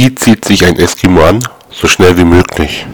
Wie zieht sich ein Eskimo an? So schnell wie möglich.